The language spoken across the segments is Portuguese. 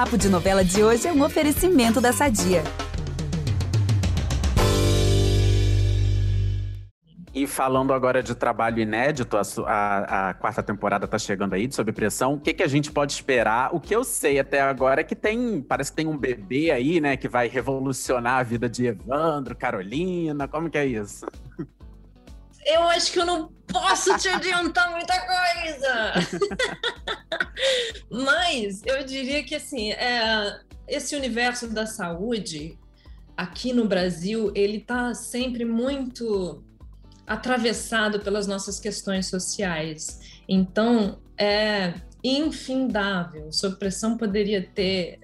Papo de Novela de hoje é um oferecimento da Sadia. E falando agora de trabalho inédito, a, a, a quarta temporada está chegando aí, de Sob Pressão. O que, que a gente pode esperar? O que eu sei até agora é que tem, parece que tem um bebê aí, né, que vai revolucionar a vida de Evandro, Carolina. Como que é isso? Eu acho que eu não posso te adiantar muita coisa. Mas eu diria que assim, é, esse universo da saúde aqui no Brasil, ele está sempre muito atravessado pelas nossas questões sociais. Então, é infindável. Sob pressão poderia ter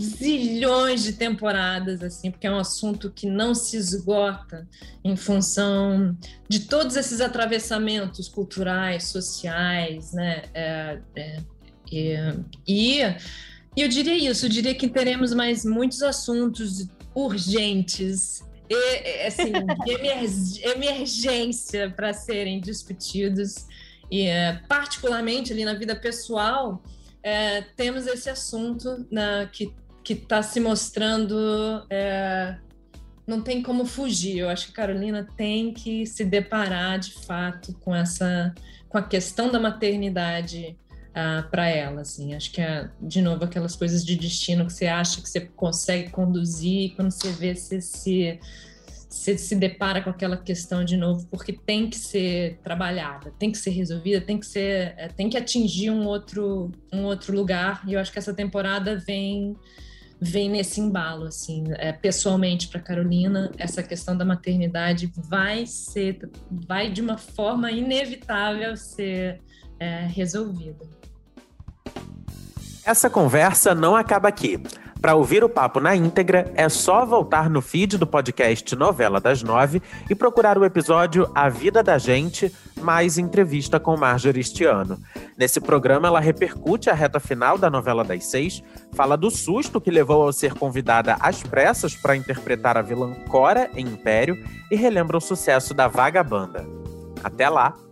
zilhões de temporadas, assim, porque é um assunto que não se esgota em função de todos esses atravessamentos culturais, sociais, né? É, é, é, e, e eu diria isso, eu diria que teremos mais muitos assuntos urgentes e, assim, emergência para serem discutidos. E, é, particularmente ali na vida pessoal, é, temos esse assunto na, que está se mostrando. É, não tem como fugir. Eu acho que a Carolina tem que se deparar de fato com essa com a questão da maternidade uh, para ela, assim. Acho que é, de novo, aquelas coisas de destino que você acha que você consegue conduzir, quando você vê se se se, se depara com aquela questão de novo, porque tem que ser trabalhada, tem que ser resolvida, tem que ser, é, tem que atingir um outro, um outro lugar. E eu acho que essa temporada vem vem nesse embalo, assim, é, pessoalmente para Carolina, essa questão da maternidade vai ser, vai de uma forma inevitável ser é, resolvida. Essa conversa não acaba aqui. Para ouvir o papo na íntegra, é só voltar no feed do podcast Novela das Nove e procurar o episódio A Vida da Gente, mais entrevista com Marjorie este. Nesse programa, ela repercute a reta final da novela das seis, fala do susto que levou ao ser convidada às pressas para interpretar a vilã Cora em Império e relembra o sucesso da Vagabanda. Até lá!